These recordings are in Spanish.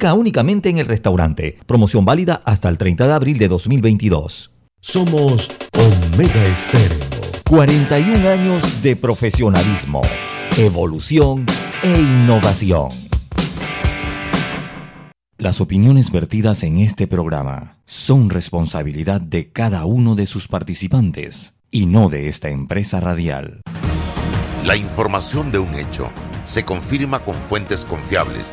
únicamente en el restaurante. Promoción válida hasta el 30 de abril de 2022. Somos Omega Estéreo. 41 años de profesionalismo, evolución e innovación. Las opiniones vertidas en este programa son responsabilidad de cada uno de sus participantes y no de esta empresa radial. La información de un hecho se confirma con fuentes confiables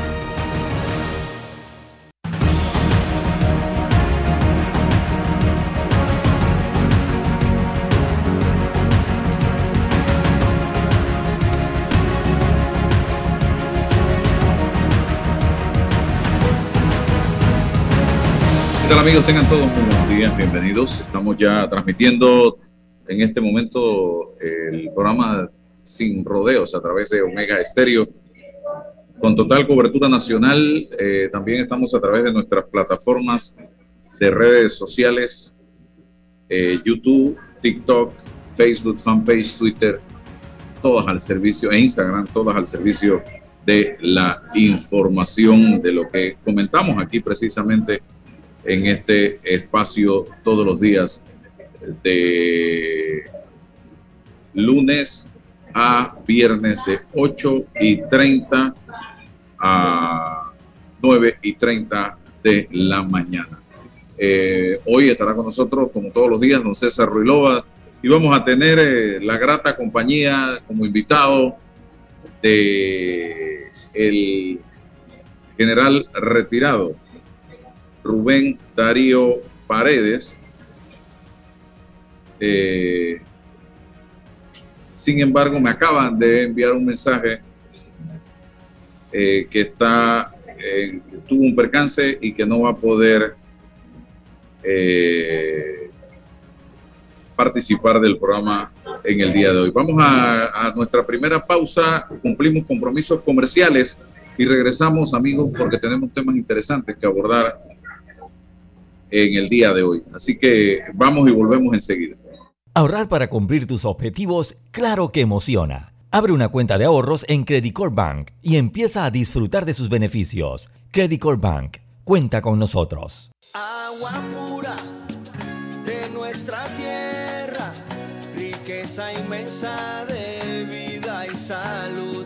Tal amigos? Tengan todos muy buenos días, bienvenidos. Estamos ya transmitiendo en este momento el programa Sin Rodeos a través de Omega Estéreo. Con total cobertura nacional, eh, también estamos a través de nuestras plataformas de redes sociales, eh, YouTube, TikTok, Facebook, fanpage, Twitter, todas al servicio, e Instagram, todas al servicio de la información de lo que comentamos aquí precisamente en este espacio todos los días de lunes a viernes de 8 y 30 a 9 y 30 de la mañana. Eh, hoy estará con nosotros, como todos los días, don César Ruilova, y vamos a tener eh, la grata compañía como invitado de el general retirado Rubén Darío Paredes. Eh, sin embargo, me acaban de enviar un mensaje eh, que está eh, tuvo un percance y que no va a poder participar del programa en el día de hoy. Vamos a, a nuestra primera pausa, cumplimos compromisos comerciales y regresamos, amigos, porque tenemos temas interesantes que abordar en el día de hoy. Así que vamos y volvemos enseguida. Ahorrar para cumplir tus objetivos, claro que emociona. Abre una cuenta de ahorros en Credit Bank y empieza a disfrutar de sus beneficios. Credit Bank, cuenta con nosotros. Agua pura de nuestra tierra, riqueza inmensa de vida y salud.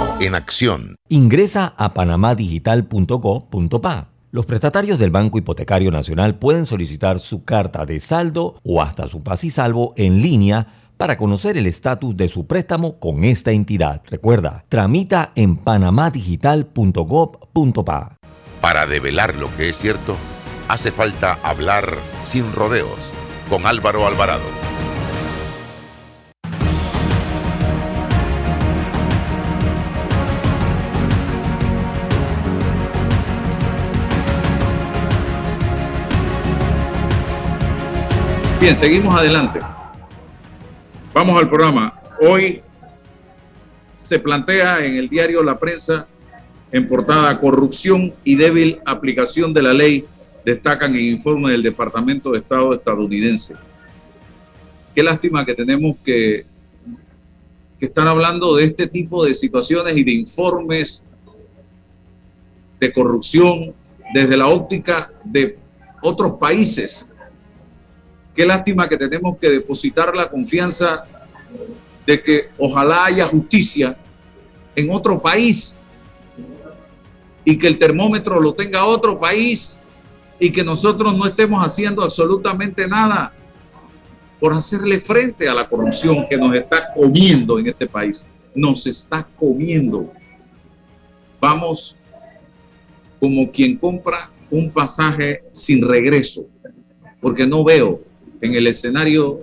en acción. Ingresa a panamadigital.co.pa. Los prestatarios del Banco Hipotecario Nacional pueden solicitar su carta de saldo o hasta su paz y salvo en línea para conocer el estatus de su préstamo con esta entidad. Recuerda, tramita en panamadigital.gov.pa. Para develar lo que es cierto, hace falta hablar sin rodeos con Álvaro Alvarado. Bien, seguimos adelante. Vamos al programa. Hoy se plantea en el diario La Prensa, en portada, corrupción y débil aplicación de la ley, destacan en informe del Departamento de Estado estadounidense. Qué lástima que tenemos que, que estar hablando de este tipo de situaciones y de informes de corrupción desde la óptica de otros países. Qué lástima que tenemos que depositar la confianza de que ojalá haya justicia en otro país y que el termómetro lo tenga otro país y que nosotros no estemos haciendo absolutamente nada por hacerle frente a la corrupción que nos está comiendo en este país. Nos está comiendo. Vamos como quien compra un pasaje sin regreso, porque no veo en el escenario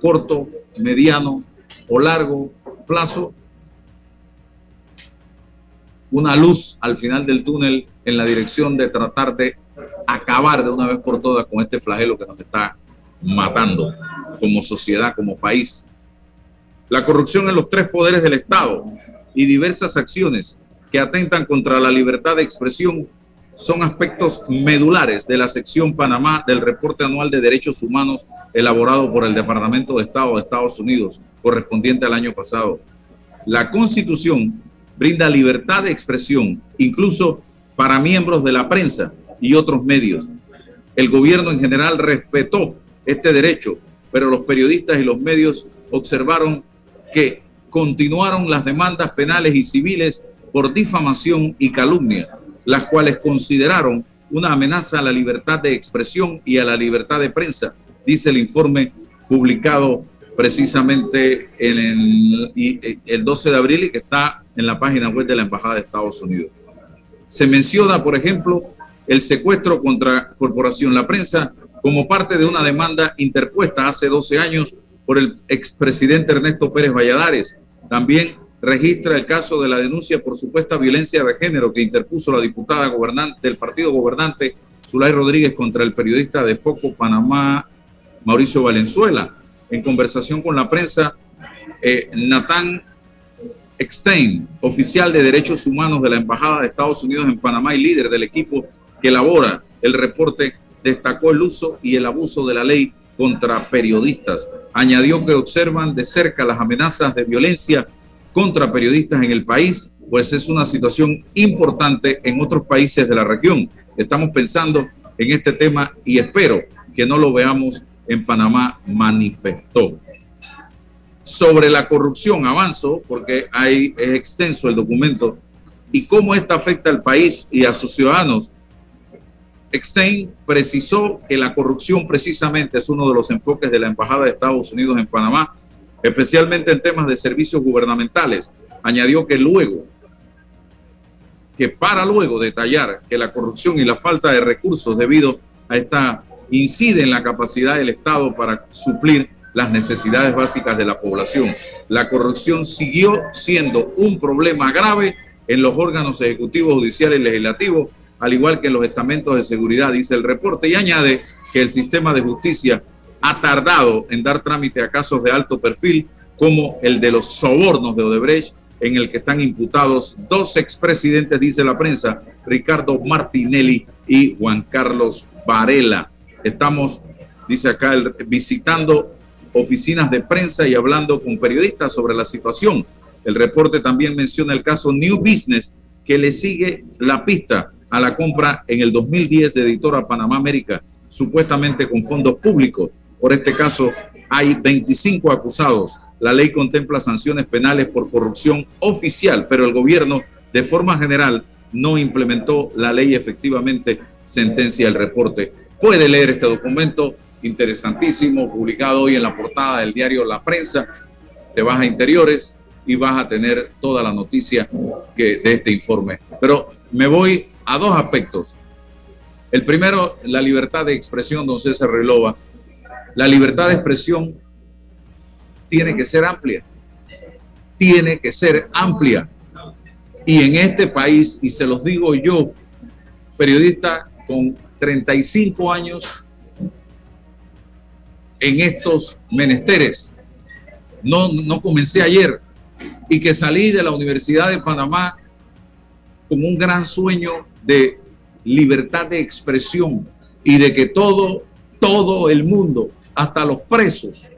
corto, mediano o largo plazo una luz al final del túnel en la dirección de tratar de acabar de una vez por todas con este flagelo que nos está matando como sociedad, como país. La corrupción en los tres poderes del Estado y diversas acciones que atentan contra la libertad de expresión son aspectos medulares de la sección Panamá del reporte anual de derechos humanos elaborado por el Departamento de Estado de Estados Unidos, correspondiente al año pasado. La Constitución brinda libertad de expresión, incluso para miembros de la prensa y otros medios. El gobierno en general respetó este derecho, pero los periodistas y los medios observaron que continuaron las demandas penales y civiles por difamación y calumnia, las cuales consideraron una amenaza a la libertad de expresión y a la libertad de prensa, dice el informe publicado precisamente en el, y- el 12 de abril y que está en la página web de la Embajada de Estados Unidos. Se menciona, por ejemplo, el secuestro contra Corporación La Prensa como parte de una demanda interpuesta hace 12 años por el expresidente Ernesto Pérez Valladares. También registra el caso de la denuncia por supuesta violencia de género que interpuso la diputada gobernante del partido gobernante Zulay Rodríguez contra el periodista de Foco Panamá Mauricio Valenzuela. En conversación con la prensa, eh, Natán Eckstein, oficial de derechos humanos de la Embajada de Estados Unidos en Panamá y líder del equipo que elabora el reporte, destacó el uso y el abuso de la ley contra periodistas. Añadió que observan de cerca las amenazas de violencia contra periodistas en el país, pues es una situación importante en otros países de la región. Estamos pensando en este tema y espero que no lo veamos en Panamá, manifestó. Sobre la corrupción, avanzo, porque hay, es extenso el documento, y cómo esta afecta al país y a sus ciudadanos. Eckstein precisó que la corrupción precisamente es uno de los enfoques de la Embajada de Estados Unidos en Panamá, especialmente en temas de servicios gubernamentales. Añadió que luego que para luego detallar que la corrupción y la falta de recursos debido a esta incide en la capacidad del Estado para suplir las necesidades básicas de la población. La corrupción siguió siendo un problema grave en los órganos ejecutivos, judiciales y legislativos, al igual que en los estamentos de seguridad, dice el reporte, y añade que el sistema de justicia ha tardado en dar trámite a casos de alto perfil, como el de los sobornos de Odebrecht, en el que están imputados dos expresidentes, dice la prensa, Ricardo Martinelli y Juan Carlos Varela. Estamos, dice acá, visitando oficinas de prensa y hablando con periodistas sobre la situación. El reporte también menciona el caso New Business, que le sigue la pista a la compra en el 2010 de Editora Panamá América, supuestamente con fondos públicos. Por este caso, hay 25 acusados. La ley contempla sanciones penales por corrupción oficial, pero el gobierno, de forma general, no implementó la ley efectivamente, sentencia el reporte. Puede leer este documento interesantísimo, publicado hoy en la portada del diario La Prensa. Te vas a interiores y vas a tener toda la noticia de este informe. Pero me voy a dos aspectos. El primero, la libertad de expresión, don César Relova. La libertad de expresión tiene que ser amplia. Tiene que ser amplia. Y en este país, y se los digo yo, periodista con 35 años en estos menesteres, no, no comencé ayer, y que salí de la Universidad de Panamá con un gran sueño de libertad de expresión y de que todo, todo el mundo, hasta los presos,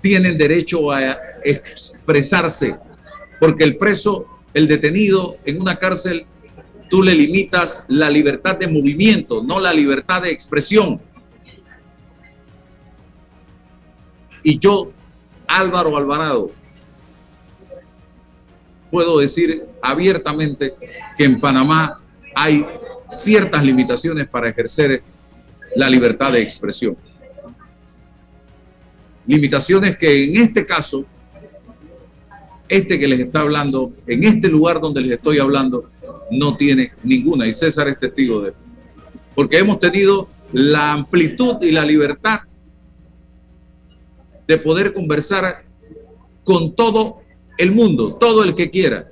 tienen derecho a expresarse, porque el preso, el detenido en una cárcel, tú le limitas la libertad de movimiento, no la libertad de expresión. Y yo, Álvaro Alvarado, puedo decir abiertamente que en Panamá hay ciertas limitaciones para ejercer la libertad de expresión. Limitaciones que en este caso, este que les está hablando, en este lugar donde les estoy hablando, no tiene ninguna. Y César es testigo de eso. Porque hemos tenido la amplitud y la libertad de poder conversar con todo el mundo, todo el que quiera,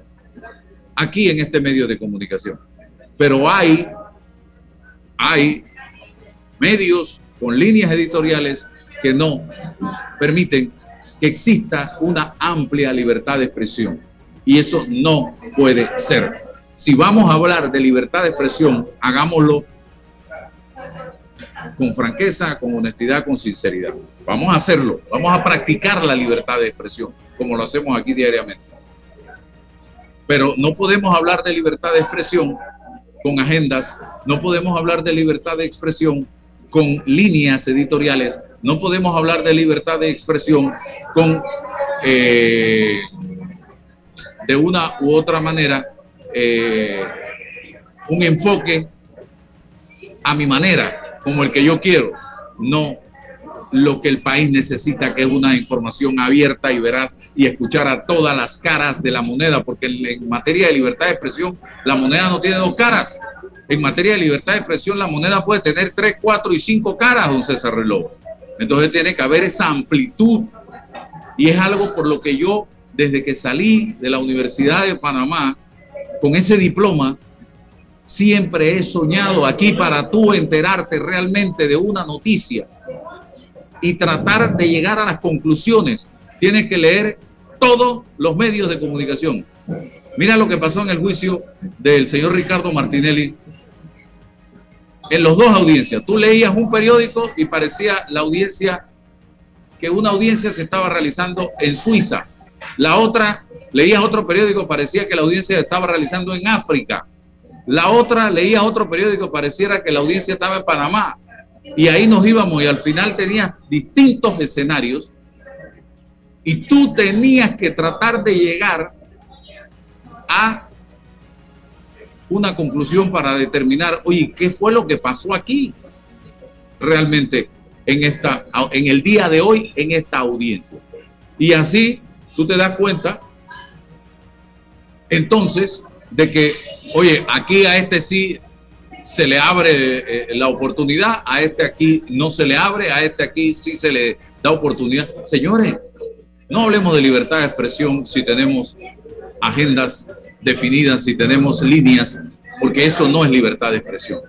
aquí en este medio de comunicación. Pero hay, hay medios con líneas editoriales que no permiten que exista una amplia libertad de expresión. Y eso no puede ser. Si vamos a hablar de libertad de expresión, hagámoslo con franqueza, con honestidad, con sinceridad. Vamos a hacerlo, vamos a practicar la libertad de expresión como lo hacemos aquí diariamente. Pero no podemos hablar de libertad de expresión con agendas, no podemos hablar de libertad de expresión con líneas editoriales, no podemos hablar de libertad de expresión con, eh, de una u otra manera, eh, un enfoque a mi manera, como el que yo quiero. No, lo que el país necesita, que es una información abierta y veraz y escuchar a todas las caras de la moneda, porque en, materia de libertad de expresión, la moneda no tiene dos caras. En materia de libertad de expresión, la moneda puede tener tres, cuatro y cinco caras, don César Reloj. Entonces tiene que haber esa amplitud. Y es algo por lo que yo, desde que salí de la Universidad de Panamá, con ese diploma, siempre he soñado aquí para tú enterarte realmente de una noticia y tratar de llegar a las conclusiones. Tienes que leer todos los medios de comunicación. Mira lo que pasó en el juicio del señor Ricardo Martinelli en los dos audiencias. Tú leías un periódico y parecía la audiencia que una audiencia se estaba realizando en Suiza. La otra, leías otro periódico, parecía que la audiencia se estaba realizando en África. La otra, leías otro periódico, pareciera que la audiencia estaba en Panamá. Y ahí nos íbamos y al final tenías distintos escenarios y tú tenías que tratar de llegar a una conclusión para determinar, oye, ¿qué fue lo que pasó aquí realmente en, esta, en el día de hoy en esta audiencia? Y así tú te das cuenta entonces de que, oye, aquí a este sí se le abre eh, la oportunidad, a este aquí no se le abre, a este aquí sí se le da oportunidad. Señores, no hablemos de libertad de expresión si tenemos agendas definidas, si tenemos líneas, porque eso no es libertad de expresión.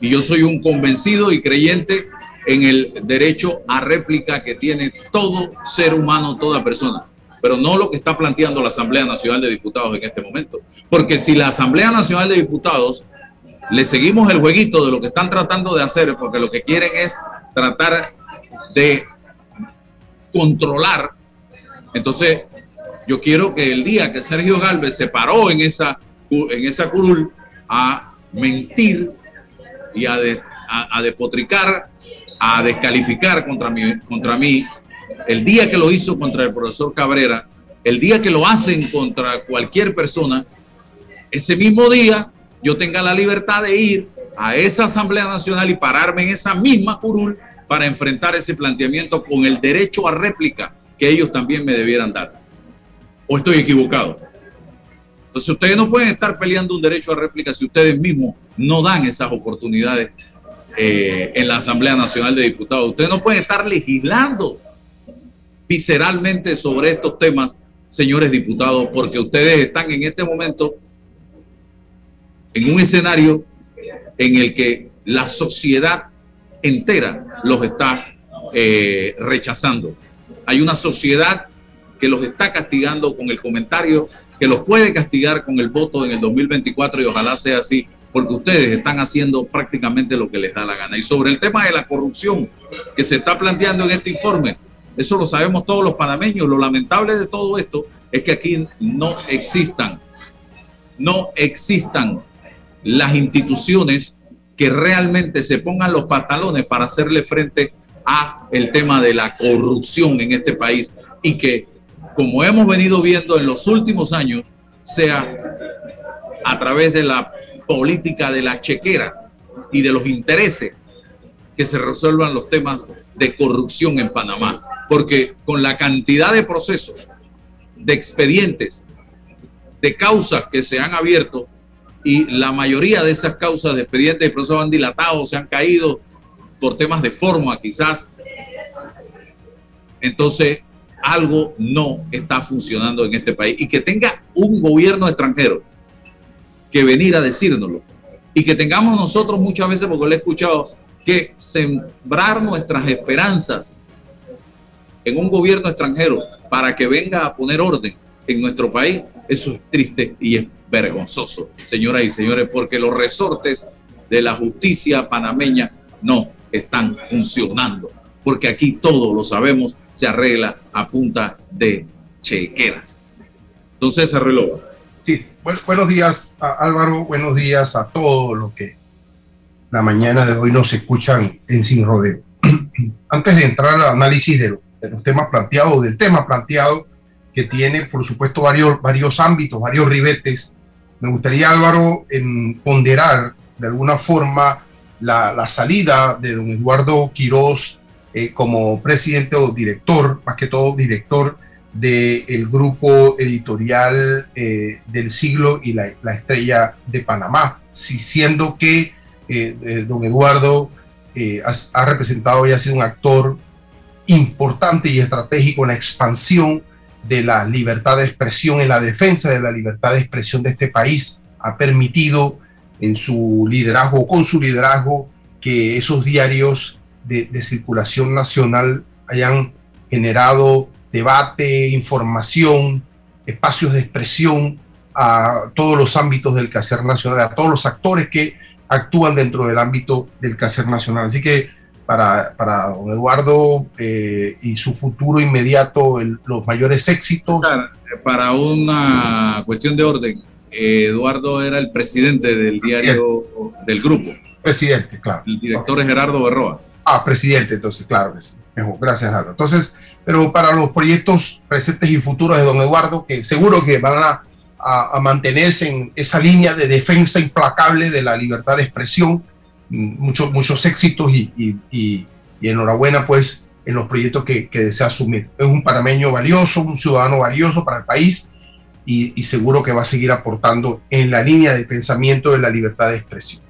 Y yo soy un convencido y creyente en el derecho a réplica que tiene todo ser humano, toda persona pero no lo que está planteando la Asamblea Nacional de Diputados en este momento. Porque si la Asamblea Nacional de Diputados le seguimos el jueguito de lo que están tratando de hacer, porque lo que quieren es tratar de controlar, entonces yo quiero que el día que Sergio Galvez se paró en esa, en esa curul a mentir y a, a, depotricar, a descalificar contra mí, contra mí el día que lo hizo contra el profesor Cabrera, el día que lo hacen contra cualquier persona, ese mismo día yo tenga la libertad de ir a esa Asamblea Nacional y pararme en esa misma curul para enfrentar ese planteamiento con el derecho a réplica que ellos también me debieran dar. ¿O estoy equivocado? Entonces ustedes no pueden estar peleando un derecho a réplica si ustedes mismos no dan esas oportunidades eh, en la Asamblea Nacional de Diputados. Ustedes no pueden estar legislando visceralmente sobre estos temas, señores diputados, porque ustedes están en este momento en un escenario en el que la sociedad entera los está eh, rechazando. Hay una sociedad que los está castigando con el comentario, que los puede castigar con el voto en el 2024 y ojalá sea así, porque ustedes están haciendo prácticamente lo que les da la gana. Y sobre el tema de la corrupción que se está planteando en este informe, eso lo sabemos todos los panameños. Lo lamentable de todo esto es que aquí no existan, no existan las instituciones que realmente se pongan los pantalones para hacerle frente a el tema de la corrupción en este país y que, como hemos venido viendo en los últimos años, sea a través de la política de la chequera y de los intereses que se resuelvan los temas de corrupción en Panamá. Porque con la cantidad de procesos, de expedientes, de causas que se han abierto y la mayoría de esas causas de expedientes y procesos han dilatado, se han caído por temas de forma quizás, entonces algo no está funcionando en este país. Y que tenga un gobierno extranjero que venir a decírnoslo. Y que tengamos nosotros muchas veces, porque lo he escuchado, que sembrar nuestras esperanzas en un gobierno extranjero para que venga a poner orden en nuestro país, eso es triste y es vergonzoso, señoras y señores, porque los resortes de la justicia panameña no están funcionando, porque aquí todo lo sabemos, se arregla a punta de chequeras. Entonces, arregló. Sí, buenos días Álvaro, buenos días a todos los que la mañana de hoy nos escuchan en Sin Rodeo. Antes de entrar al análisis de lo de los temas planteados, del tema planteado, que tiene, por supuesto, varios, varios ámbitos, varios ribetes. Me gustaría, Álvaro, en ponderar de alguna forma la, la salida de don Eduardo Quirós eh, como presidente o director, más que todo director del grupo editorial eh, del siglo y la, la, estrella de Panamá, si siendo que eh, don Eduardo ha, ha, representado y ha sido un actor importante y estratégico en la expansión de la libertad de expresión, en la defensa de la libertad de expresión de este país. Ha permitido en su liderazgo, con su liderazgo, que esos diarios de, de circulación nacional hayan generado debate, información, espacios de expresión a todos los ámbitos del quehacer nacional, a todos los actores que actúan dentro del ámbito del quehacer nacional. Así que para, don Eduardo eh, y su futuro inmediato, los mayores éxitos. Para una cuestión de orden, Eduardo era el presidente del diario del grupo. Presidente, claro. El director es Gerardo Berroa. Ah, presidente, entonces, claro que sí. Mejor, gracias, Gerardo. Entonces, pero para los proyectos presentes y futuros de don Eduardo, que seguro que van a, a mantenerse en esa línea de defensa implacable de la libertad de expresión, muchos, muchos éxitos y, y, enhorabuena pues en los proyectos que, que, desea asumir. Es un panameño valioso, un ciudadano valioso para el país y, seguro que va a seguir aportando en la línea de pensamiento de la libertad de expresión.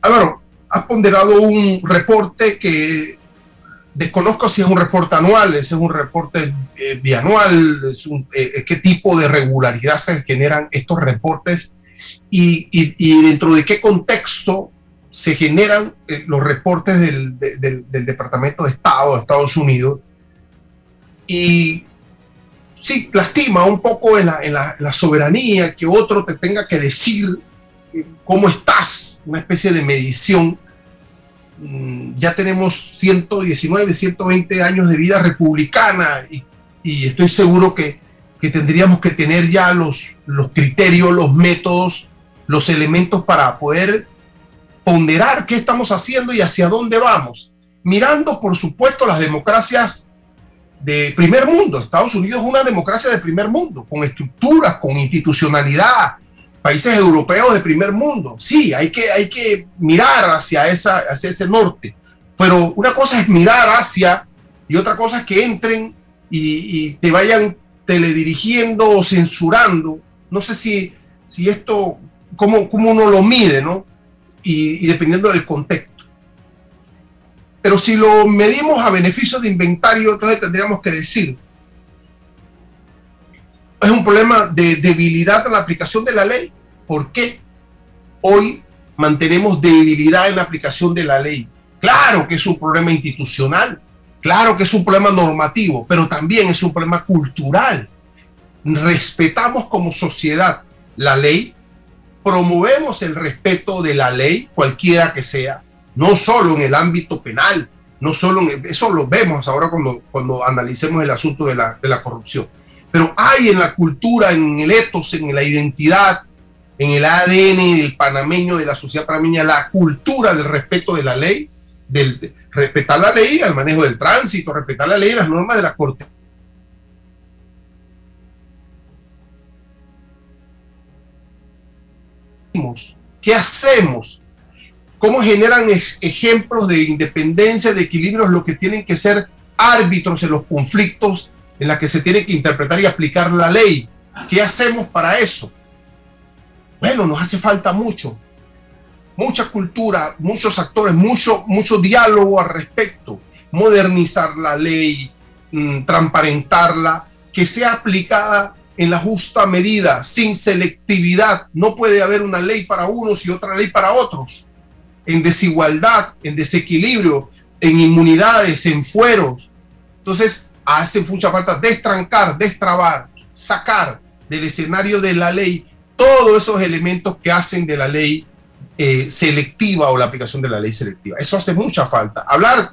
Álvaro, has ponderado un reporte que desconozco si es un reporte anual, si es un reporte eh, bianual, es eh, qué tipo de regularidad se generan estos reportes y, dentro de qué contexto se generan eh, los reportes del, Departamento de Estado de Estados Unidos. Y sí, lastima un poco en la soberanía que otro te tenga que decir cómo estás, una especie de medición Mm, ya tenemos 119, 120 años de vida republicana y, estoy seguro que, tendríamos que tener ya los, los criterios, los métodos, los elementos para poder ponderar qué estamos haciendo y hacia dónde vamos. Mirando, por supuesto, las democracias de primer mundo. Estados Unidos es una democracia de primer mundo, con estructuras, con institucionalidad, países europeos de primer mundo. Sí, hay que, hay que mirar hacia, esa, hacia ese norte, pero una cosa es mirar hacia y otra cosa es que entren y, te vayan teledirigiendo o censurando. No sé si, si esto, cómo, cómo uno lo mide, ¿no? Y, y dependiendo del contexto. Pero si lo medimos a beneficio de inventario, entonces tendríamos que decir, es un problema de debilidad en la aplicación de la ley. ¿Por qué hoy mantenemos debilidad en la aplicación de la ley? Claro que es un problema institucional, claro que es un problema normativo, pero también es un problema cultural. Respetamos como sociedad la ley, promovemos el respeto de la ley, cualquiera que sea, no solo en el ámbito penal, no solo en eso lo vemos ahora cuando, cuando analicemos el asunto de la, de la corrupción, pero hay en la cultura, en el etos, en la identidad, en el ADN del panameño, de la sociedad panameña, la cultura del respeto de la ley, del respetar la ley, al manejo del tránsito, respetar la ley las normas de la Corte. ¿Qué hacemos? ¿Cómo generan ejemplos de independencia, de equilibrios, lo que tienen que ser árbitros en los conflictos en la que se tiene que interpretar y aplicar la ley. ¿Qué hacemos para eso? Bueno, nos hace falta mucho, mucha cultura, muchos actores, mucho, mucho diálogo al respecto, modernizar la ley, mm, transparentarla, que sea aplicada en la justa medida, sin selectividad. No puede haber una ley para unos y otra ley para otros. En desigualdad, en desequilibrio, en inmunidades, en fueros. Entonces, hace mucha falta destrancar, destrabar, sacar del escenario de la ley todos esos elementos que hacen de la ley eh, selectiva o la aplicación de la ley selectiva. Eso hace mucha falta. Hablar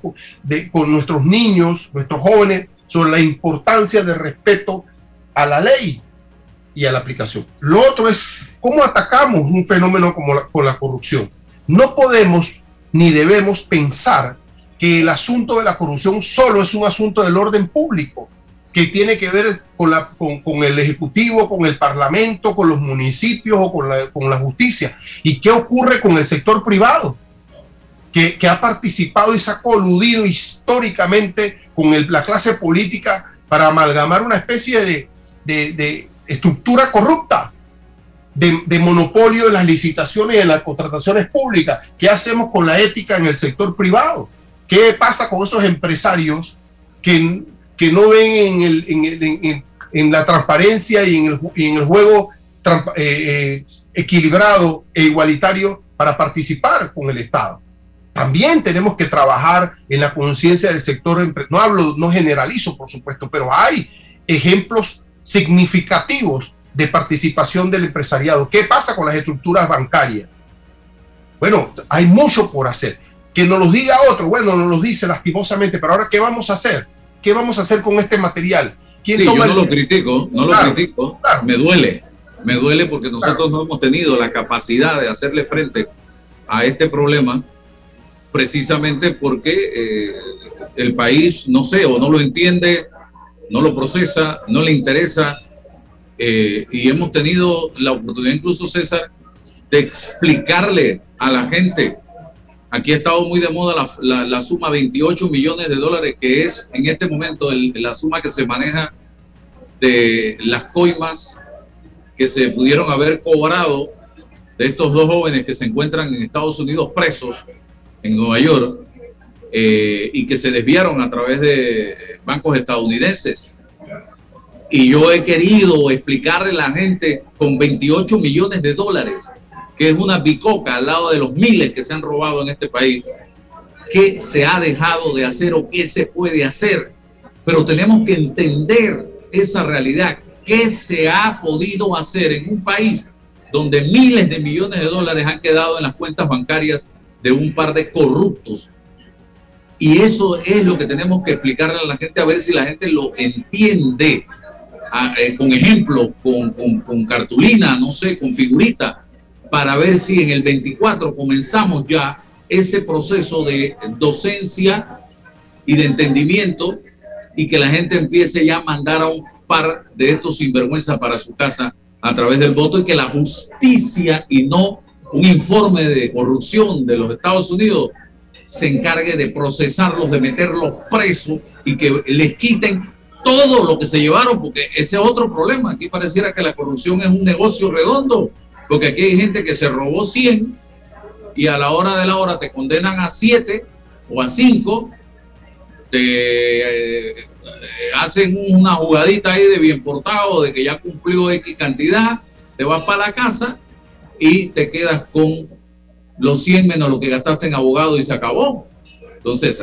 con nuestros niños, nuestros jóvenes, sobre la importancia del respeto a la ley y a la aplicación. Lo otro es cómo atacamos un fenómeno como la, la corrupción. No podemos ni debemos pensar que el asunto de la corrupción solo es un asunto del orden público, que tiene que ver con, la, con, el Ejecutivo, con el Parlamento, con los municipios o con la, con la justicia. ¿Y qué ocurre con el sector privado? Que, que ha participado y se ha coludido históricamente con la clase política para amalgamar una especie de, de, de estructura corrupta, de, de, monopolio en las licitaciones y en las contrataciones públicas. ¿Qué hacemos con la ética en el sector privado? ¿Qué pasa con esos empresarios que, que no ven en, la transparencia y en el, juego eh, eh, equilibrado e igualitario para participar con el Estado? También tenemos que trabajar en la conciencia del sector, no hablo, no generalizo, por supuesto, pero hay ejemplos significativos de participación del empresariado. ¿Qué pasa con las estructuras bancarias? Bueno, hay mucho por hacer que nos los diga otro, bueno, nos los dice lastimosamente, pero ahora, ¿qué vamos a hacer? ¿Qué vamos a hacer con este material? ¿Quién sí, yo no lo critico, no lo critico, me duele, me duele porque nosotros no hemos tenido la capacidad de hacerle frente a este problema precisamente porque eh, el país, no sé, o no lo entiende, no lo procesa, no le interesa, eh, y hemos tenido la oportunidad incluso, César, de explicarle a la gente Aquí ha estado muy de moda la, suma 28 millones de dólares, que es en este momento la suma que se maneja de las coimas que se pudieron haber cobrado de estos dos jóvenes que se encuentran en Estados Unidos presos en Nueva York eh, y que se desviaron a través de bancos estadounidenses. Y yo he querido explicarle a la gente con 28 millones de dólares, que es una bicoca al lado de los miles que se han robado en este país, qué se ha dejado de hacer o qué se puede hacer. Pero tenemos que entender esa realidad. ¿Qué se ha podido hacer en un país donde miles de millones de dólares han quedado en las cuentas bancarias de un par de corruptos? Y eso es lo que tenemos que explicarle a la gente a ver si la gente lo entiende. Eh, con ejemplo, con, con, con cartulina, no sé, con figurita, para ver si en el 24 comenzamos ya ese proceso de docencia y de entendimiento y que la gente empiece ya a mandar a un par de estos sinvergüenza para su casa a través del voto y que la justicia y no un informe de corrupción de los Estados Unidos se encargue de procesarlos, de meterlos presos y que les quiten todo lo que se llevaron, porque ese es otro problema. Aquí pareciera que la corrupción es un negocio redondo, porque aquí hay gente que se robó 100 y a la hora de la hora te condenan a 7 o a 5, te eh, hacen una jugadita ahí de bien portado, de que ya cumplió X cantidad, te vas para la casa y te quedas con los 100 menos lo que gastaste en abogado y se acabó. Entonces,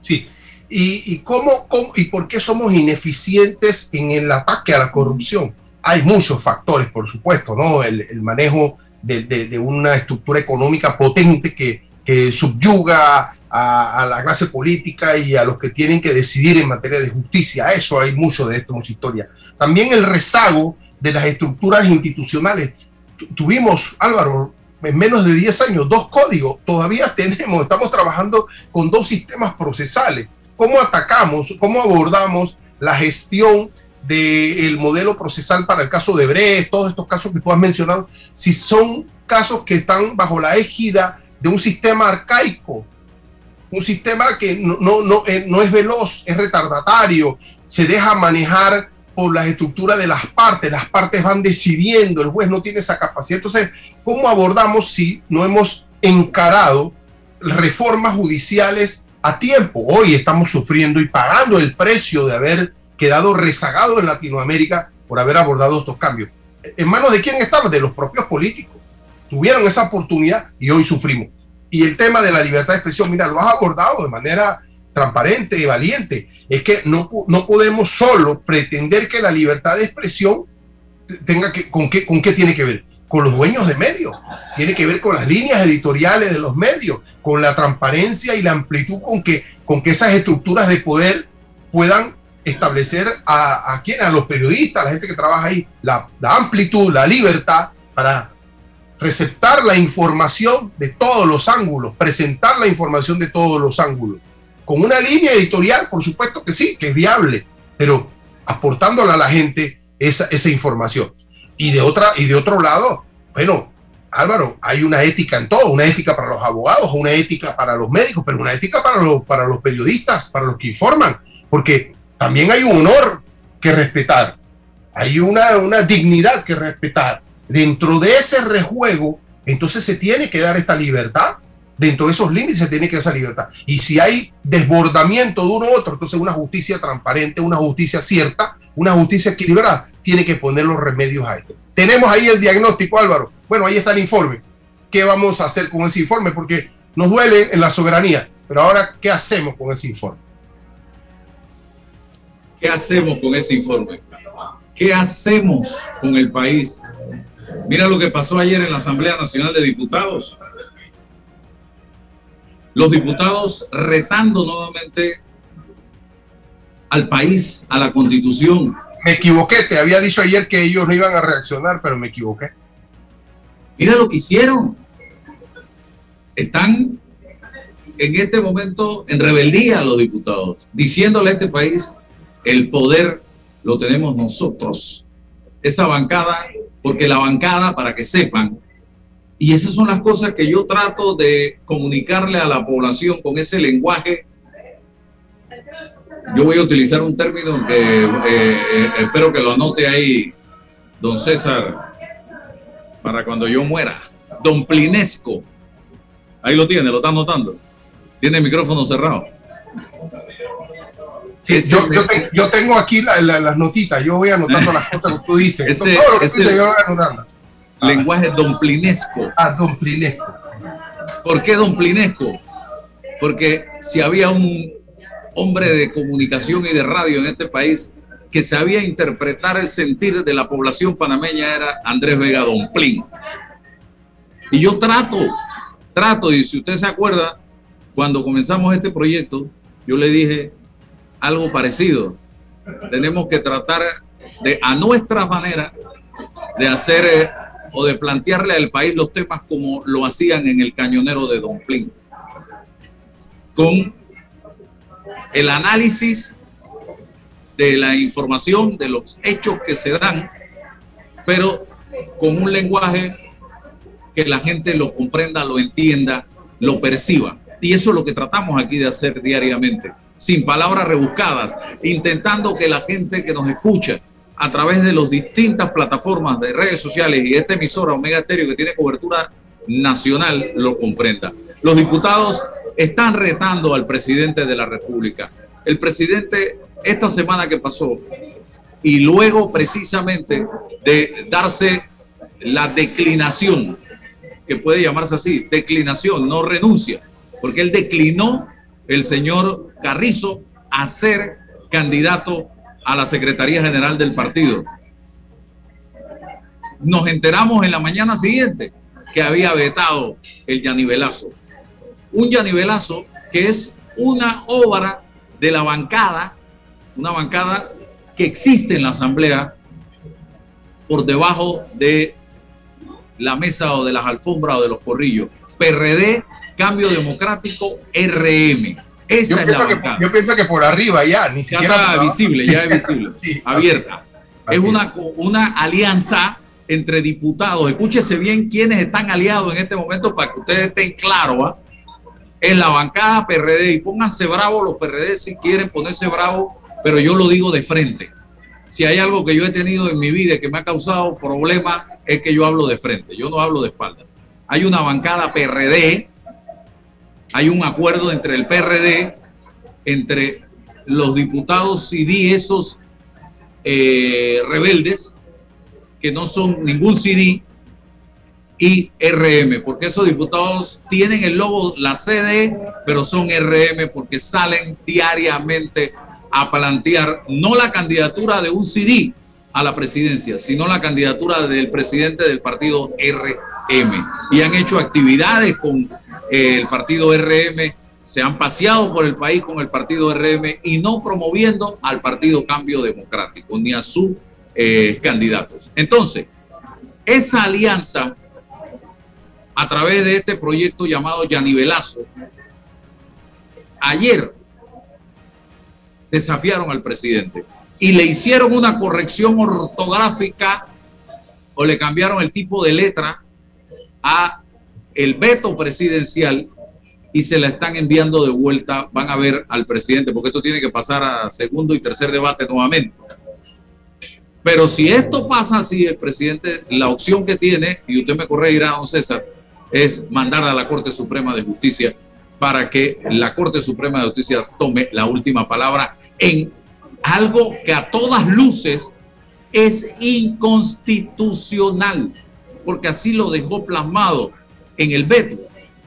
sí. ¿Y, y cómo, y por qué somos ineficientes en el ataque a la corrupción? Hay muchos factores, por supuesto, ¿no? El, el manejo de, de, de, una estructura económica potente que, que subyuga a, a, la clase política y a los que tienen que decidir en materia de justicia. Eso hay mucho de esto en historia. También el rezago de las estructuras institucionales. Tuvimos, Álvaro, en menos de 10 años, dos códigos. Todavía tenemos, estamos trabajando con dos sistemas procesales. ¿Cómo atacamos, cómo abordamos la gestión del modelo procesal para el caso de Brecht, todos estos casos que tú has mencionado, si son casos que están bajo la égida de un sistema arcaico, un sistema que no, no, no, eh, no es veloz, es retardatario, se deja manejar por las estructuras de las partes, las partes van decidiendo, el juez no tiene esa capacidad. Entonces, ¿cómo abordamos si no hemos encarado reformas judiciales a tiempo? Hoy estamos sufriendo y pagando el precio de haber quedado rezagado en Latinoamérica por haber abordado estos cambios. ¿En manos de quién estaban? De los propios políticos. Tuvieron esa oportunidad y hoy sufrimos. Y el tema de la libertad de expresión, mira, lo has abordado de manera transparente y valiente. Es que no, no podemos solo pretender que la libertad de expresión tenga que, ¿con qué, ¿con qué tiene que ver? Con los dueños de medios. Tiene que ver con las líneas editoriales de los medios, con la transparencia y la amplitud con que, con que esas estructuras de poder puedan establecer a, quién, a los periodistas, a la gente que trabaja ahí, la, amplitud, la libertad para receptar la información de todos los ángulos, presentar la información de todos los ángulos. Con una línea editorial, por supuesto que sí, que es viable, pero aportándola a la gente esa, esa información. Y de, otra, y de otro lado, bueno, Álvaro, hay una ética en todo, una ética para los abogados, una ética para los médicos, pero una ética para los, para los periodistas, para los que informan, porque también hay un honor que respetar, hay una, una dignidad que respetar dentro de ese rejuego, entonces se tiene que dar esta libertad. Dentro de esos límites se tiene que esa libertad. Y si hay desbordamiento de uno u otro, entonces una justicia transparente, una justicia cierta, una justicia equilibrada, tiene que poner los remedios a esto. Tenemos ahí el diagnóstico, Álvaro. Bueno, ahí está el informe. ¿Qué vamos a hacer con ese informe? Porque nos duele en la soberanía. Pero ahora, ¿qué hacemos con ese informe? ¿Qué hacemos con ese informe? ¿Qué hacemos con el país? Mira lo que pasó ayer en la Asamblea Nacional de Diputados. Los diputados retando nuevamente al país, a la constitución. Me equivoqué, te había dicho ayer que ellos no iban a reaccionar, pero me equivoqué. Mira lo que hicieron. Están en este momento en rebeldía los diputados, diciéndole a este país, el poder lo tenemos nosotros. Esa bancada porque la bancada, para que sepan, y esas son las cosas que yo trato de comunicarle a la población con ese lenguaje yo voy a utilizar un término que eh, eh, espero que lo anote ahí, don César, para cuando yo muera. Don Plinesco. Ahí lo tiene, lo está anotando. Tiene el micrófono cerrado. Sí, yo, yo, te- yo tengo aquí la- la- las notitas, yo voy anotando las cosas que tú dices. Ese- Todo lo que tú dices, yo voy anotando. Lenguaje don Plinesco. Ah, don Plinesco. ¿Por qué don Plinesco? Porque si había un hombre de comunicación y de radio en este país que sabía interpretar el sentir de la población panameña era Andrés Vega Don Plin. Y yo trato, trato, y si usted se acuerda, cuando comenzamos este proyecto, yo le dije algo parecido. Tenemos que tratar de, a nuestra manera, de hacer eh, o de plantearle al país los temas como lo hacían en el cañonero de Don Plin. Con el análisis de la información, de los hechos que se dan, pero con un lenguaje que la gente lo comprenda, lo entienda, lo perciba. Y eso es lo que tratamos aquí de hacer diariamente, sin palabras rebuscadas, intentando que la gente que nos escucha a través de las distintas plataformas de redes sociales y esta emisora Omega Estéreo que tiene cobertura nacional lo comprenda. Los diputados están retando al presidente de la República. El presidente esta semana que pasó y luego precisamente de darse la declinación, que puede llamarse así, declinación, no renuncia, porque él declinó el señor Carrizo a ser candidato a la Secretaría General del partido. Nos enteramos en la mañana siguiente que había vetado el Yanivelazo. Un Yanivelazo que es una obra de la bancada, una bancada que existe en la Asamblea por debajo de la mesa o de las alfombras o de los corrillos. PRD, Cambio Democrático, RM. Esa Yo es la que, bancada. yo pienso que por arriba ya, ni Ya siquiera. está visible, ya es visible, Sí, abierta. así es es. una, una alianza entre diputados. Escúchese bien quiénes están aliados en este momento para que ustedes estén claros. Es la bancada PRD y pónganse bravos los PRD si quieren ponerse bravos, pero yo lo digo de frente. Si hay algo que yo he tenido en mi vida que me ha causado problemas, es que yo hablo de frente, yo no hablo de espalda. Hay una bancada PRD, hay un acuerdo entre el PRD, entre los diputados CD, esos eh, rebeldes, que no son ningún CD, y RM, porque esos diputados tienen el logo, la CD, pero son RM porque salen diariamente a plantear no la candidatura de un CD a la presidencia, sino la candidatura del presidente del partido RM. Y han hecho actividades con el partido RM, se han paseado por el país con el partido RM y no promoviendo al partido Cambio Democrático ni a sus eh, candidatos. Entonces, esa alianza a través de este proyecto llamado Yanivelazo, ayer desafiaron al presidente y le hicieron una corrección ortográfica o le cambiaron el tipo de letra a el veto presidencial y se la están enviando de vuelta, van a ver al presidente, porque esto tiene que pasar a segundo y tercer debate nuevamente. Pero si esto pasa así, el presidente, la opción que tiene, y usted me corregirá, don César, es mandar a la Corte Suprema de Justicia para que la Corte Suprema de Justicia tome la última palabra en algo que a todas luces es inconstitucional, porque así lo dejó plasmado en el veto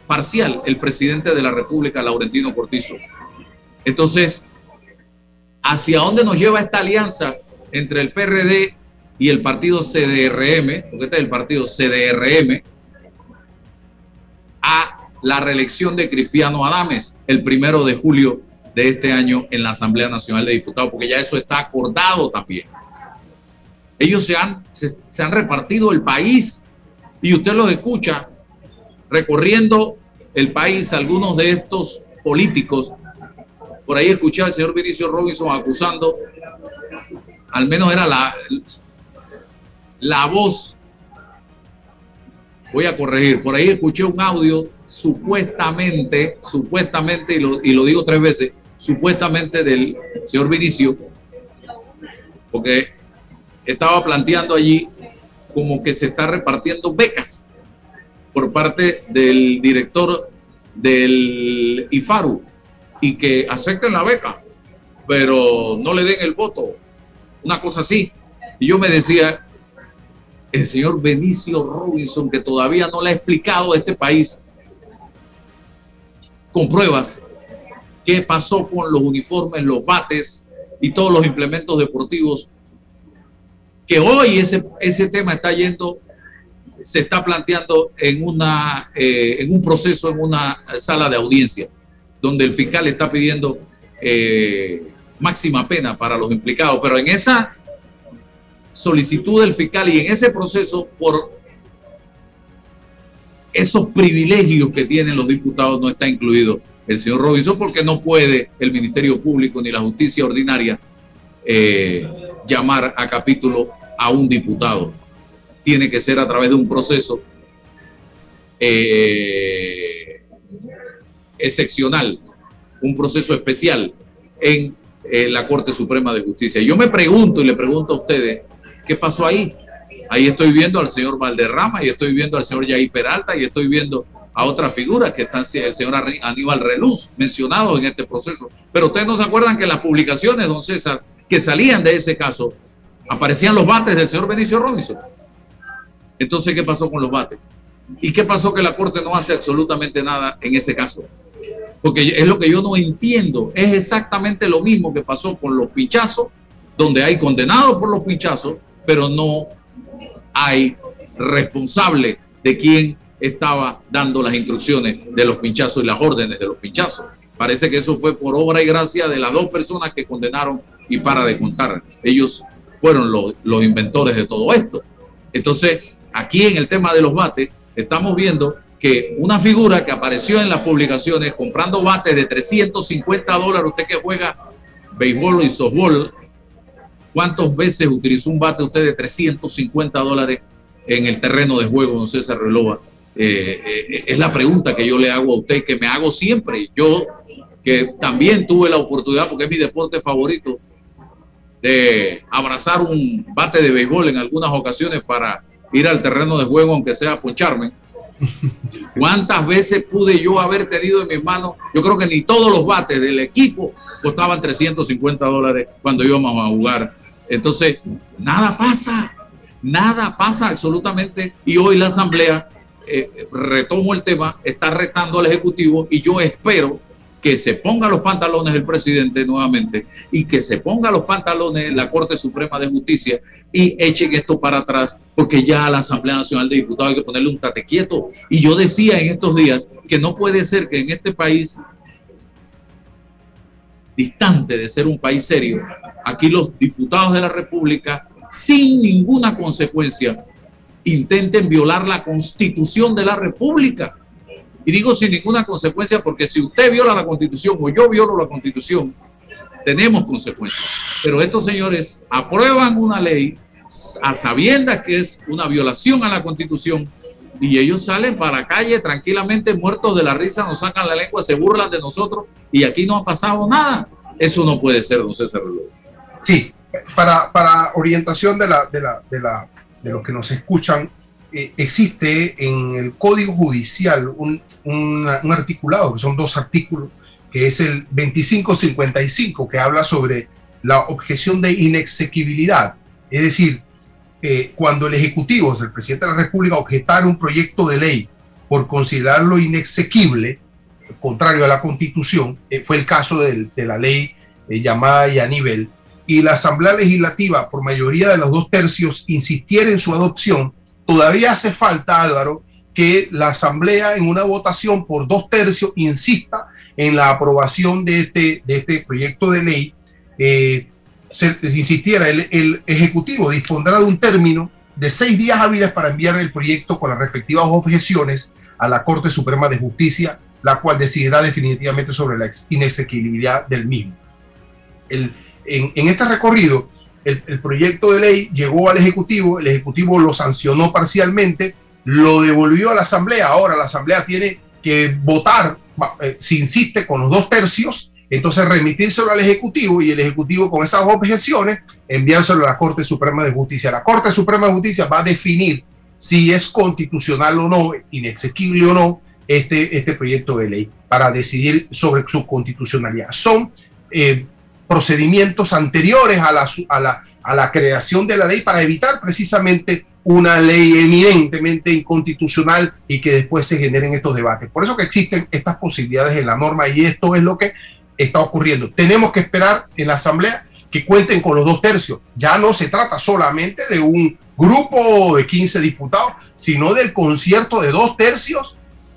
parcial el presidente de la República, Laurentino Cortizo. Entonces, ¿hacia dónde nos lleva esta alianza entre el PRD y el partido CDRM, porque este es el partido CDRM, a la reelección de Cristiano Adames el primero de julio de este año en la Asamblea Nacional de Diputados, porque ya eso está acordado también. Ellos se han, se, se han repartido el país y usted los escucha recorriendo el país, algunos de estos políticos. Por ahí escuché al señor Vinicio Robinson acusando, al menos era la, la voz. Voy a corregir, por ahí escuché un audio supuestamente, supuestamente, y lo, y lo digo tres veces, supuestamente del señor Vinicio, porque estaba planteando allí como que se está repartiendo becas por parte del director del IFARU y que acepten la beca, pero no le den el voto, una cosa así. Y yo me decía, el señor Benicio Robinson, que todavía no le ha explicado a este país con pruebas qué pasó con los uniformes, los bates y todos los implementos deportivos, que hoy ese, ese tema está yendo, se está planteando en, una, eh, en un proceso, en una sala de audiencia, donde el fiscal está pidiendo eh, máxima pena para los implicados, pero en esa solicitud del fiscal y en ese proceso por esos privilegios que tienen los diputados no está incluido el señor Robinson porque no puede el Ministerio Público ni la justicia ordinaria eh, llamar a capítulo a un diputado. Tiene que ser a través de un proceso eh, excepcional, un proceso especial en la Corte Suprema de Justicia. Yo me pregunto y le pregunto a ustedes, ¿Qué pasó ahí? Ahí estoy viendo al señor Valderrama y estoy viendo al señor Yair Peralta y estoy viendo a otras figuras que están, el señor Aníbal Reluz, mencionado en este proceso. Pero ustedes no se acuerdan que las publicaciones, don César, que salían de ese caso, aparecían los bates del señor Benicio Robinson. Entonces, ¿qué pasó con los bates? ¿Y qué pasó que la Corte no hace absolutamente nada en ese caso? Porque es lo que yo no entiendo. Es exactamente lo mismo que pasó con los pinchazos, donde hay condenados por los pinchazos pero no hay responsable de quién estaba dando las instrucciones de los pinchazos y las órdenes de los pinchazos. Parece que eso fue por obra y gracia de las dos personas que condenaron y para de contar. Ellos fueron los, los inventores de todo esto. Entonces, aquí en el tema de los bates, estamos viendo que una figura que apareció en las publicaciones comprando bates de 350 dólares, usted que juega béisbol y softball, ¿Cuántas veces utilizó un bate usted de 350 dólares en el terreno de juego, don César Relova? Eh, eh, es la pregunta que yo le hago a usted, que me hago siempre. Yo, que también tuve la oportunidad, porque es mi deporte favorito, de abrazar un bate de béisbol en algunas ocasiones para ir al terreno de juego, aunque sea a poncharme. ¿Cuántas veces pude yo haber tenido en mis manos? Yo creo que ni todos los bates del equipo costaban 350 dólares cuando íbamos a jugar entonces, nada pasa, nada pasa absolutamente. Y hoy la Asamblea, eh, retomo el tema, está retando al Ejecutivo y yo espero que se ponga los pantalones el presidente nuevamente y que se ponga los pantalones la Corte Suprema de Justicia y echen esto para atrás, porque ya a la Asamblea Nacional de Diputados hay que ponerle un tate quieto. Y yo decía en estos días que no puede ser que en este país distante de ser un país serio, aquí los diputados de la República, sin ninguna consecuencia, intenten violar la constitución de la República. Y digo sin ninguna consecuencia porque si usted viola la constitución o yo violo la constitución, tenemos consecuencias. Pero estos señores aprueban una ley a sabiendas que es una violación a la constitución y ellos salen para la calle tranquilamente muertos de la risa, nos sacan la lengua, se burlan de nosotros y aquí no ha pasado nada. Eso no puede ser, don César Sí, para, para orientación de, la, de, la, de, la, de los que nos escuchan, eh, existe en el Código Judicial un, articulado, que son dos artículos, que es el 2555, que habla sobre la objeción de inexequibilidad. Es decir, eh, cuando el Ejecutivo, el presidente de la República, objetara un proyecto de ley por considerarlo inexequible, contrario a la Constitución, eh, fue el caso de, la ley llamada Yanivel, y la Asamblea Legislativa, por mayoría de los dos tercios, insistiera en su adopción, todavía hace falta, Álvaro, que la Asamblea en una votación por dos tercios insista en la aprobación de este, de este proyecto de ley. Eh, se, insistiera, el, el, Ejecutivo dispondrá de un término de seis días hábiles para enviar el proyecto con las respectivas objeciones a la Corte Suprema de Justicia, la cual decidirá definitivamente sobre la inexequibilidad del mismo. El, en, en, este recorrido, el, proyecto de ley llegó al Ejecutivo, el Ejecutivo lo sancionó parcialmente, lo devolvió a la Asamblea, ahora la Asamblea tiene que votar, eh, si insiste, con los dos tercios entonces remitírselo al Ejecutivo y el Ejecutivo con esas objeciones enviárselo a la Corte Suprema de Justicia. La Corte Suprema de Justicia va a definir si es constitucional o no, inexequible o no, este, este proyecto de ley para decidir sobre su constitucionalidad. Son eh, procedimientos anteriores a la, a, la, a la creación de la ley para evitar precisamente una ley eminentemente inconstitucional y que después se generen estos debates. Por eso que existen estas posibilidades en la norma y esto es lo que está ocurriendo. Tenemos que esperar en la Asamblea que cuenten con los dos tercios. Ya no se trata solamente de un grupo de 15 diputados, sino del concierto de dos tercios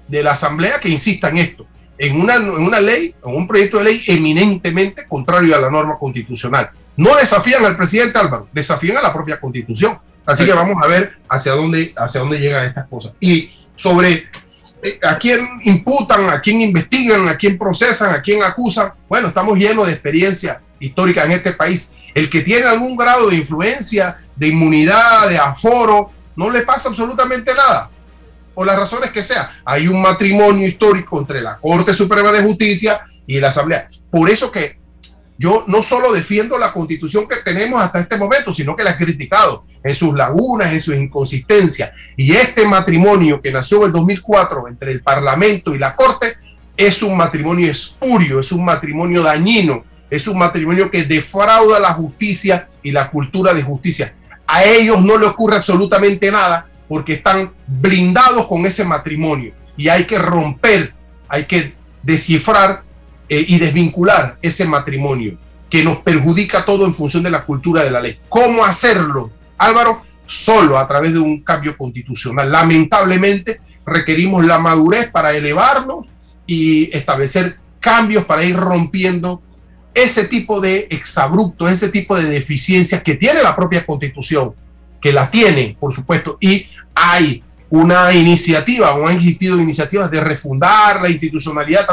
de la Asamblea que insista en esto, en una, en una ley, en un proyecto de ley eminentemente contrario a la norma constitucional. No desafían al presidente Álvaro, desafían a la propia constitución. Así que vamos a ver hacia dónde, hacia dónde llegan estas cosas. Y sobre eh, a quién imputan, a quién investigan, a quién procesan, a quién acusan, bueno, estamos llenos de experiencia histórica en este país. El que tiene algún grado de influencia, de inmunidad, de aforo, no le pasa absolutamente nada por las razones que sea. Hay un matrimonio histórico entre la Corte Suprema de Justicia y la Asamblea. Por eso que yo no solo defiendo la constitución que tenemos hasta este momento, sino que la he criticado en sus lagunas, en sus inconsistencias. Y este matrimonio que nació en el 2004 entre el Parlamento y la Corte es un matrimonio espurio, es un matrimonio dañino, es un matrimonio que defrauda la justicia y la cultura de justicia. A ellos no le ocurre absolutamente nada porque están blindados con ese matrimonio y hay que romper, hay que descifrar eh, y desvincular ese matrimonio que nos perjudica todo en función de la cultura de la ley. ¿Cómo hacerlo, Álvaro? Solo a través de un cambio constitucional. Lamentablemente requerimos la madurez para elevarnos y establecer cambios para ir rompiendo ese tipo de exabruptos, ese tipo de deficiencias que tiene la propia constitución, que la tiene, por supuesto, y hay una iniciativa o han existido iniciativas de refundar la institucionalidad.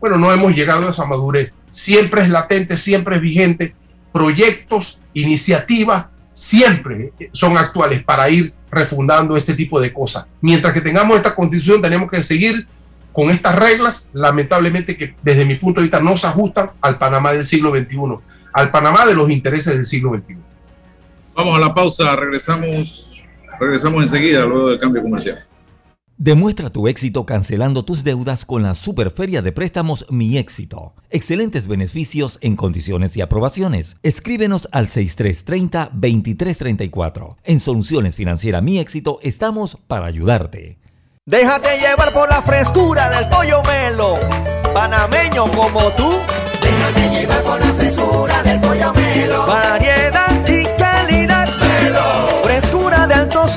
Bueno, no hemos llegado a esa madurez. Siempre es latente, siempre es vigente. Proyectos, iniciativas, siempre son actuales para ir refundando este tipo de cosas. Mientras que tengamos esta constitución, tenemos que seguir con estas reglas, lamentablemente que desde mi punto de vista no se ajustan al Panamá del siglo XXI, al Panamá de los intereses del siglo XXI. Vamos a la pausa, regresamos Regresamos enseguida luego del cambio comercial. Demuestra tu éxito cancelando tus deudas con la Superferia de Préstamos Mi Éxito. Excelentes beneficios en condiciones y aprobaciones. Escríbenos al 6330-2334. En Soluciones Financieras Mi Éxito estamos para ayudarte. Déjate llevar por la frescura del pollo melo. Panameño como tú. Déjate llevar por la frescura del pollo melo. Variedad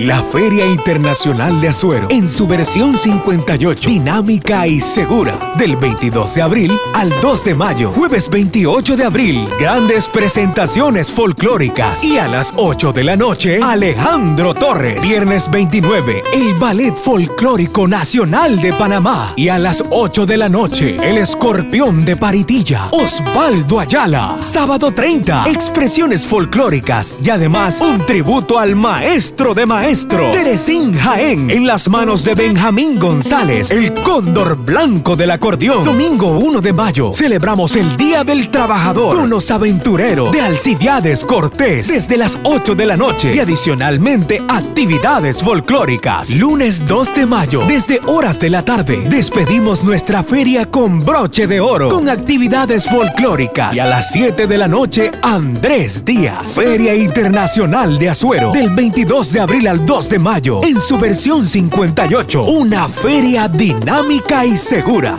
la Feria Internacional de Azuero, en su versión 58, dinámica y segura, del 22 de abril al 2 de mayo, jueves 28 de abril, grandes presentaciones folclóricas y a las 8 de la noche, Alejandro Torres, viernes 29, el Ballet Folclórico Nacional de Panamá. Y a las 8 de la noche, el Escorpión de Paritilla, Osvaldo Ayala, sábado 30, expresiones folclóricas y además un tributo al maestro de maestros Teresín Jaén, en las manos de Benjamín González, el cóndor blanco del acordeón. Domingo 1 de mayo, celebramos el Día del Trabajador. Con los aventureros de Alcibiades Cortés. Desde las 8 de la noche. Y adicionalmente actividades folclóricas. Lunes 2 de mayo, desde horas de la tarde, despedimos nuestra feria con broche de oro, con actividades folclóricas. Y a las 7 de la noche, Andrés Díaz, Feria Internacional de Azuero, del 22 de abril al 2 de mayo en su versión 58. Una feria dinámica y segura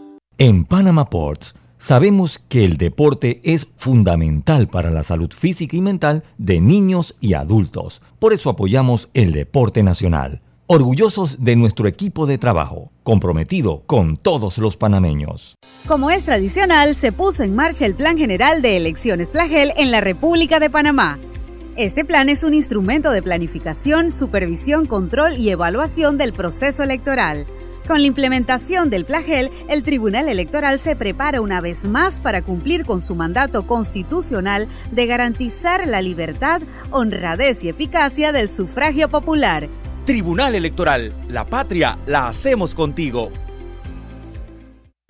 En Panama Ports sabemos que el deporte es fundamental para la salud física y mental de niños y adultos. Por eso apoyamos el deporte nacional. Orgullosos de nuestro equipo de trabajo, comprometido con todos los panameños. Como es tradicional, se puso en marcha el Plan General de Elecciones Plagel en la República de Panamá. Este plan es un instrumento de planificación, supervisión, control y evaluación del proceso electoral con la implementación del plagel, el Tribunal Electoral se prepara una vez más para cumplir con su mandato constitucional de garantizar la libertad, honradez y eficacia del sufragio popular. Tribunal Electoral, la patria la hacemos contigo.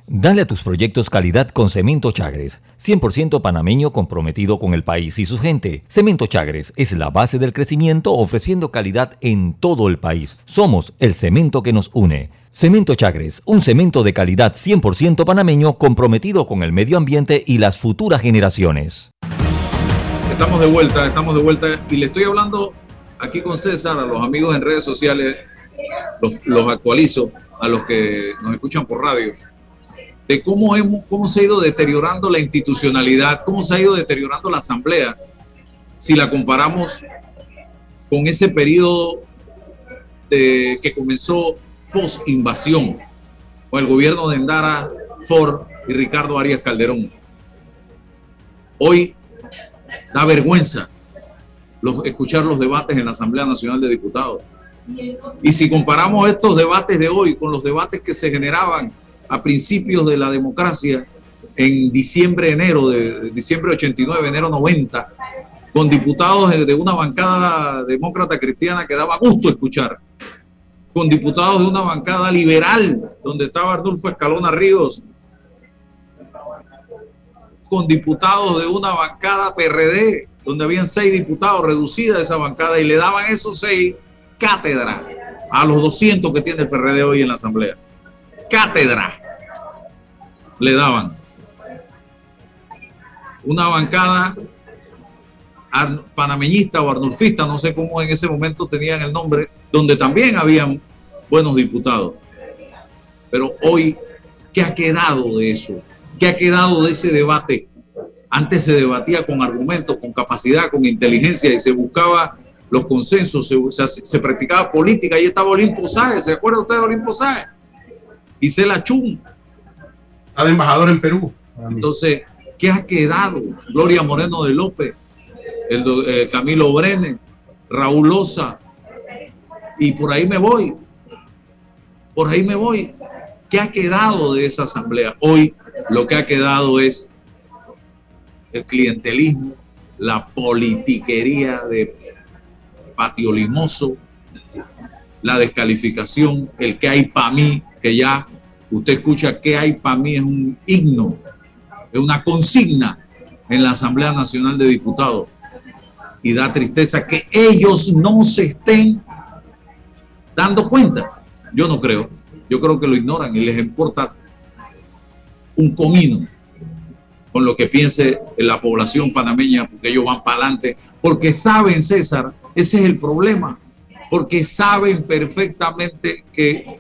Dale a tus proyectos calidad con Cemento Chagres, 100% panameño comprometido con el país y su gente. Cemento Chagres es la base del crecimiento ofreciendo calidad en todo el país. Somos el cemento que nos une. Cemento Chagres, un cemento de calidad 100% panameño comprometido con el medio ambiente y las futuras generaciones. Estamos de vuelta, estamos de vuelta y le estoy hablando aquí con César, a los amigos en redes sociales, los, actualizo, a los que nos escuchan por radio de cómo, hemos, cómo se ha ido deteriorando la institucionalidad, cómo se ha ido deteriorando la asamblea, si la comparamos con ese periodo que comenzó post-invasión, con el gobierno de Endara Ford y Ricardo Arias Calderón. Hoy da vergüenza los, escuchar los debates en la Asamblea Nacional de Diputados. Y si comparamos estos debates de hoy con los debates que se generaban a principios de la democracia en diciembre, enero, de diciembre 89, enero 90, con diputados de una bancada demócrata cristiana que daba gusto escuchar, con diputados de una bancada liberal, donde estaba Arnulfo Escalona Ríos, con diputados de una bancada PRD, donde habían seis diputados, reducida esa bancada, y le daban esos seis cátedra a los 200 que tiene el PRD hoy en la Asamblea. Cátedra le daban. Una bancada panameñista o arnulfista, no sé cómo en ese momento tenían el nombre, donde también habían buenos diputados. Pero hoy, ¿qué ha quedado de eso? ¿Qué ha quedado de ese debate? Antes se debatía con argumentos, con capacidad, con inteligencia y se buscaba los consensos, se, se, practicaba política. Ahí estaba Olimpo Sáez, ¿se acuerda usted de Olimpo Sáez? Isela Chum, de embajador en Perú. Entonces, ¿qué ha quedado? Gloria Moreno de López, el, eh, Camilo Brenes, Raúl Osa, y por ahí me voy. Por ahí me voy. ¿Qué ha quedado de esa asamblea? Hoy lo que ha quedado es el clientelismo, la politiquería de patio limoso, la descalificación, el que hay para mí, que ya usted escucha que hay para mí es un himno, es una consigna en la Asamblea Nacional de Diputados. Y da tristeza que ellos no se estén dando cuenta. Yo no creo. Yo creo que lo ignoran y les importa un comino con lo que piense la población panameña, porque ellos van para adelante, porque saben, César, ese es el problema, porque saben perfectamente que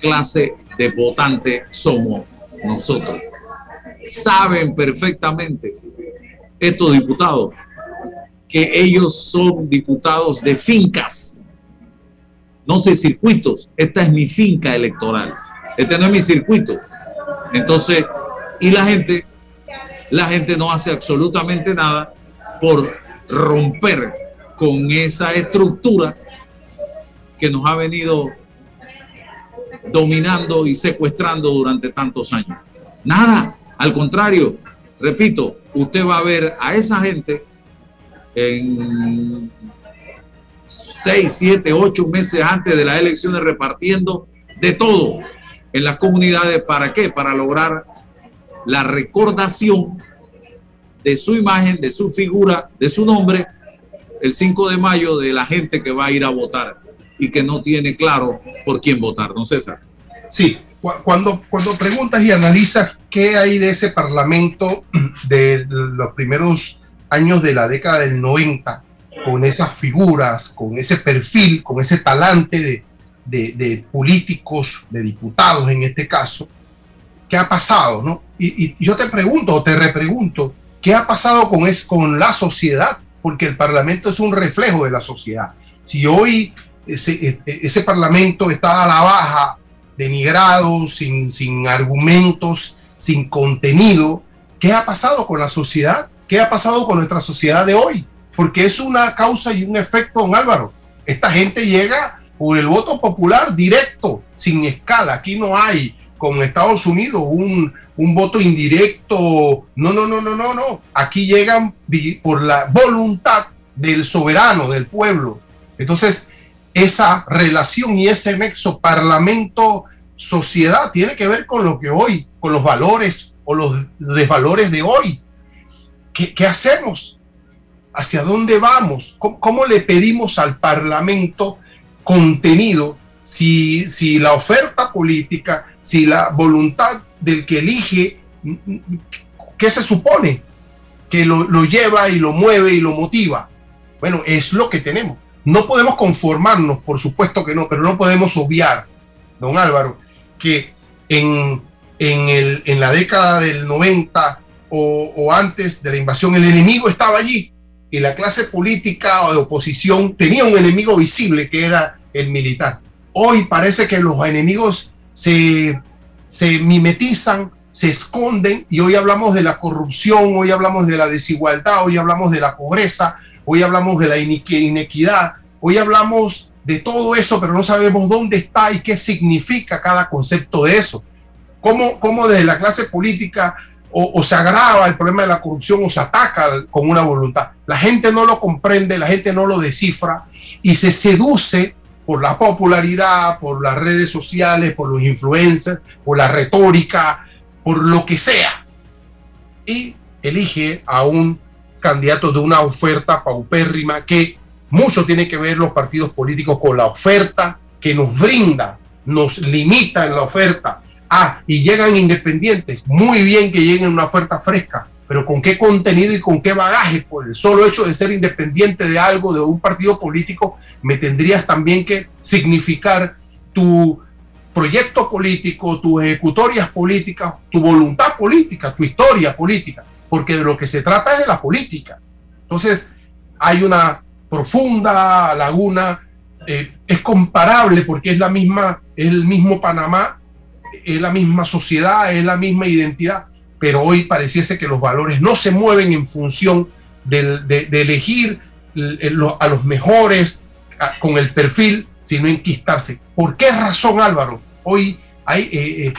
clase de votante somos nosotros. Saben perfectamente estos diputados que ellos son diputados de fincas, no sé circuitos. Esta es mi finca electoral. Este no es mi circuito. Entonces, y la gente, la gente no hace absolutamente nada por romper con esa estructura que nos ha venido dominando y secuestrando durante tantos años. Nada, al contrario, repito, usted va a ver a esa gente en seis, siete, ocho meses antes de las elecciones repartiendo de todo, en las comunidades. ¿Para qué? Para lograr la recordación de su imagen, de su figura, de su nombre, el 5 de mayo de la gente que va a ir a votar y que no tiene claro por quién votar, ¿no, César? Sí, cuando, cuando preguntas y analizas qué hay de ese parlamento de los primeros años de la década del 90, con esas figuras, con ese perfil, con ese talante de, políticos, de diputados en este caso, ¿qué ha pasado? No? Y, yo te pregunto o te repregunto, ¿qué ha pasado con, es, con la sociedad? Porque el Parlamento es un reflejo de la sociedad. Si hoy ese, e, e, ese Parlamento está a la baja, denigrado, sin, sin argumentos, sin contenido, ¿qué ha pasado con la sociedad? ¿Qué ha pasado con nuestra sociedad de hoy? porque es una causa y un efecto, don Álvaro. Esta gente llega por el voto popular directo, sin escala. Aquí no hay, como en Estados Unidos, un, un voto indirecto. No, no, no, no, no, no. Aquí llegan por la voluntad del soberano, del pueblo. Entonces, esa relación y ese nexo parlamento-sociedad tiene que ver con lo que hoy, con los valores o los desvalores de hoy. ¿Qué, hacemos? hacia dónde vamos, cómo, le pedimos al Parlamento contenido si, si, la oferta política, si la voluntad del que elige, ¿qué se supone? Que lo, lo, lleva y lo mueve y lo motiva. Bueno, es lo que tenemos. No podemos conformarnos, por supuesto que no, pero no podemos obviar, don Álvaro, que en, en, el, en la década del 90 o, antes de la invasión, el enemigo estaba allí y la clase política o de oposición tenía un enemigo visible que era el militar. Hoy parece que los enemigos se, se mimetizan, se esconden y hoy hablamos de la corrupción, hoy hablamos de la desigualdad, hoy hablamos de la pobreza, hoy hablamos de la inequidad, hoy hablamos de todo eso, pero no sabemos dónde está y qué significa cada concepto de eso. ¿Cómo, cómo desde la clase política o, se agrava el problema de la corrupción o se ataca con una voluntad. La gente no lo comprende, la gente no lo descifra y se seduce por la popularidad, por las redes sociales, por los influencers, por la retórica, por lo que sea. Y elige a un candidato de una oferta paupérrima que mucho tiene que ver los partidos políticos con la oferta que nos brinda, nos limita en la oferta, Ah, y llegan independientes. Muy bien que lleguen una oferta fresca, pero ¿con qué contenido y con qué bagaje? Por el solo hecho de ser independiente de algo, de un partido político, me tendrías también que significar tu proyecto político, tus ejecutorias políticas, tu voluntad política, tu historia política, porque de lo que se trata es de la política. Entonces, hay una profunda laguna, eh, es comparable porque es la misma, es el mismo Panamá es la misma sociedad, es la misma identidad, pero hoy pareciese que los valores no se mueven en función de, elegir a los mejores con el perfil, sino enquistarse. ¿Por qué razón, Álvaro? Hoy hay eh, eh,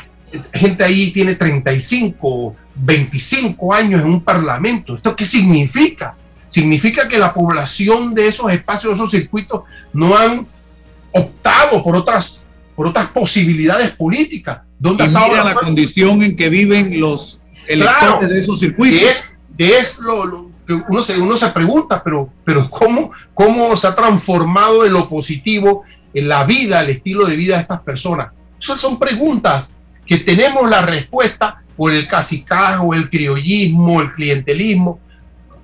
gente ahí tiene 35, 25 años en un parlamento. ¿Esto qué significa? Significa que la población de esos espacios, de esos circuitos, no han optado por otras, por otras posibilidades políticas, ¿Dónde está la condición en que viven los electores de esos circuitos? Es, lo, que uno se, uno se pregunta, pero, pero ¿cómo, ¿cómo se ha transformado en lo positivo en la vida, el estilo de vida de estas personas? Esas son preguntas que tenemos la respuesta por el cacicajo, el criollismo, el clientelismo,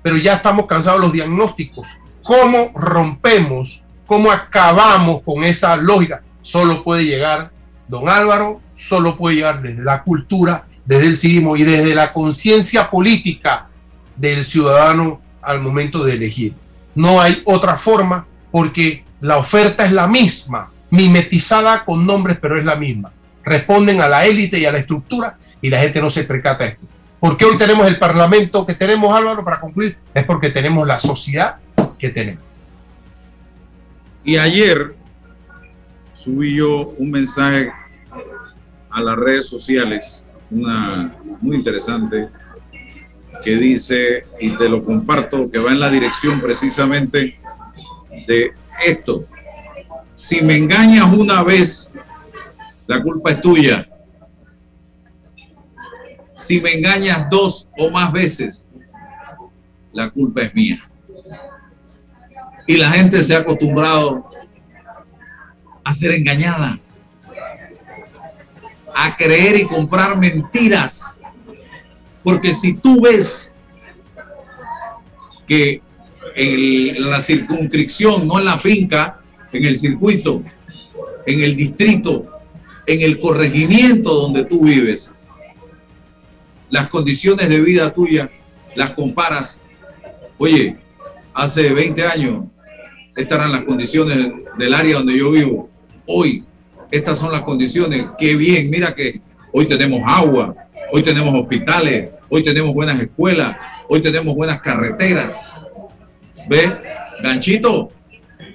pero ya estamos cansados de los diagnósticos. ¿Cómo rompemos, cómo acabamos con esa lógica? Solo puede llegar don Álvaro solo puede llegar desde la cultura, desde el civismo y desde la conciencia política del ciudadano al momento de elegir. No hay otra forma porque la oferta es la misma, mimetizada con nombres, pero es la misma. Responden a la élite y a la estructura y la gente no se percata de esto. ¿Por qué hoy tenemos el parlamento que tenemos, Álvaro, para concluir? Es porque tenemos la sociedad que tenemos. Y ayer subí yo un mensaje a las redes sociales, una muy interesante, que dice, y te lo comparto, que va en la dirección precisamente de esto. Si me engañas una vez, la culpa es tuya. si me engañas dos o más veces, la culpa es mía. Y la gente se ha acostumbrado a ser engañada, a creer y comprar mentiras. Porque si tú ves que en la circunscripción, no en la finca, en el circuito, en el distrito, en el corregimiento donde tú vives, las condiciones de vida tuya las comparas. Oye, hace 20 años, estas eran las condiciones del área donde yo vivo. Hoy, estas son las condiciones. Qué bien, mira que hoy tenemos agua, hoy tenemos hospitales, hoy tenemos buenas escuelas, hoy tenemos buenas carreteras. ¿Ve? Ganchito,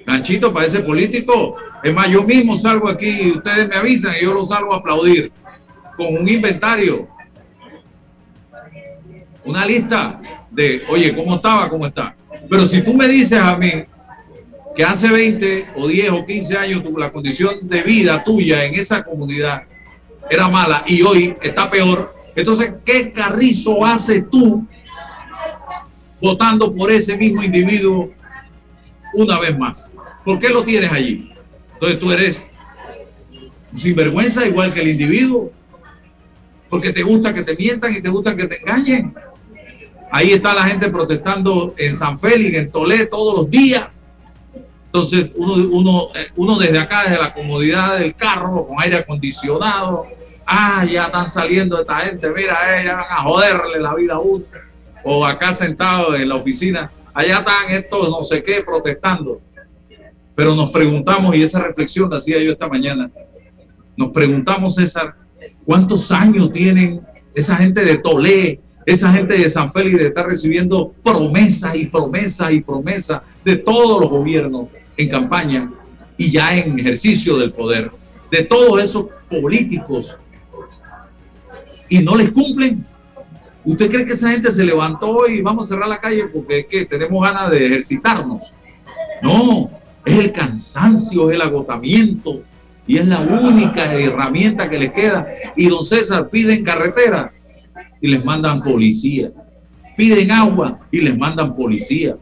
ganchito parece político. Es más, yo mismo salgo aquí y ustedes me avisan y yo lo salgo a aplaudir con un inventario una lista de, oye, ¿cómo estaba? ¿Cómo está? Pero si tú me dices a mí que hace 20 o 10 o 15 años tu, la condición de vida tuya en esa comunidad era mala y hoy está peor, entonces, ¿qué carrizo haces tú votando por ese mismo individuo una vez más? ¿Por qué lo tienes allí? Entonces tú eres sinvergüenza igual que el individuo, porque te gusta que te mientan y te gusta que te engañen. Ahí está la gente protestando en San Félix, en Toledo, todos los días. Entonces, uno, eh, uno, desde acá, desde la comodidad del carro, con aire acondicionado, ah, ya están saliendo esta gente, mira, eh, ya van a joderle la vida a uno. O acá sentado en la oficina, allá están estos no sé qué protestando. Pero nos preguntamos, y esa reflexión la hacía yo esta mañana, nos preguntamos, César, ¿cuántos años tienen esa gente de Toledo, esa gente de San Félix está recibiendo promesas y promesas y promesas de todos los gobiernos en campaña y ya en ejercicio del poder, de todos esos políticos, y no les cumplen. ¿Usted cree que esa gente se levantó y vamos a cerrar la calle porque que tenemos ganas de ejercitarnos? No, es el cansancio, es el agotamiento y es la única herramienta que les queda. Y don César pide en carretera y les mandan policía. Piden agua y les mandan policía.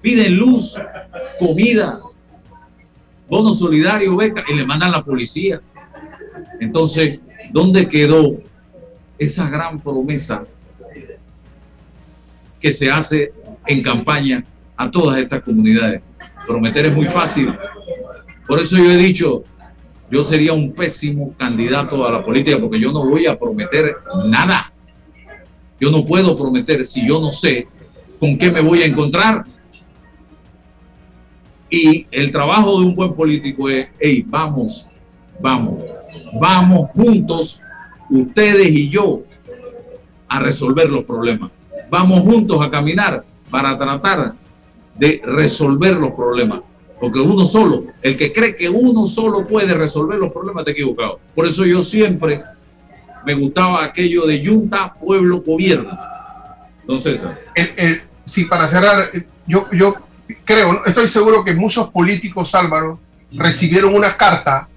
Piden luz, comida, bono solidario, beca y les mandan la policía. Entonces, ¿dónde quedó esa gran promesa que se hace en campaña a todas estas comunidades? Prometer es muy fácil. Por eso yo he dicho, yo sería un pésimo candidato a la política porque yo no voy a prometer nada. Yo no puedo prometer si yo no sé con qué me voy a encontrar. Y el trabajo de un buen político es, hey, vamos, vamos, vamos juntos, ustedes y yo, a resolver los problemas. Vamos juntos a caminar para tratar de resolver los problemas. Porque uno solo, el que cree que uno solo puede resolver los problemas, está equivocado. Por eso yo siempre me gustaba aquello de junta, pueblo, gobierno. Entonces, sí, para cerrar, yo, yo creo, estoy seguro que muchos políticos, Álvaro, recibieron una carta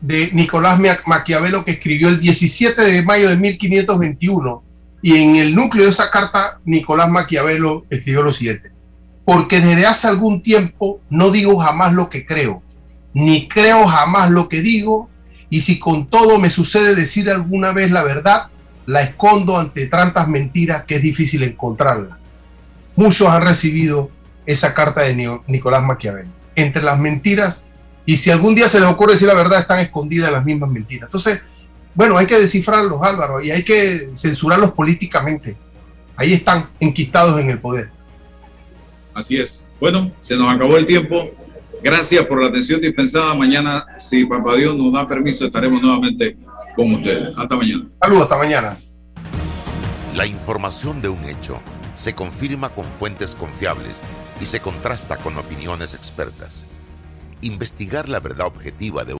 de Nicolás Maquiavelo que escribió el 17 de mayo de 1521 y en el núcleo de esa carta Nicolás Maquiavelo escribió lo siguiente. Porque desde hace algún tiempo no digo jamás lo que creo, ni creo jamás lo que digo, y si con todo me sucede decir alguna vez la verdad, la escondo ante tantas mentiras que es difícil encontrarla. Muchos han recibido esa carta de Nicolás Maquiavelo. Entre las mentiras, y si algún día se les ocurre decir la verdad, están escondidas las mismas mentiras. Entonces, bueno, hay que descifrarlos, Álvaro, y hay que censurarlos políticamente. Ahí están enquistados en el poder. Así es. Bueno, se nos acabó el tiempo. Gracias por la atención dispensada. Mañana, si Papá Dios nos da permiso, estaremos nuevamente con ustedes. Hasta mañana. Saludos, hasta mañana. La información de un hecho se confirma con fuentes confiables y se contrasta con opiniones expertas. Investigar la verdad objetiva de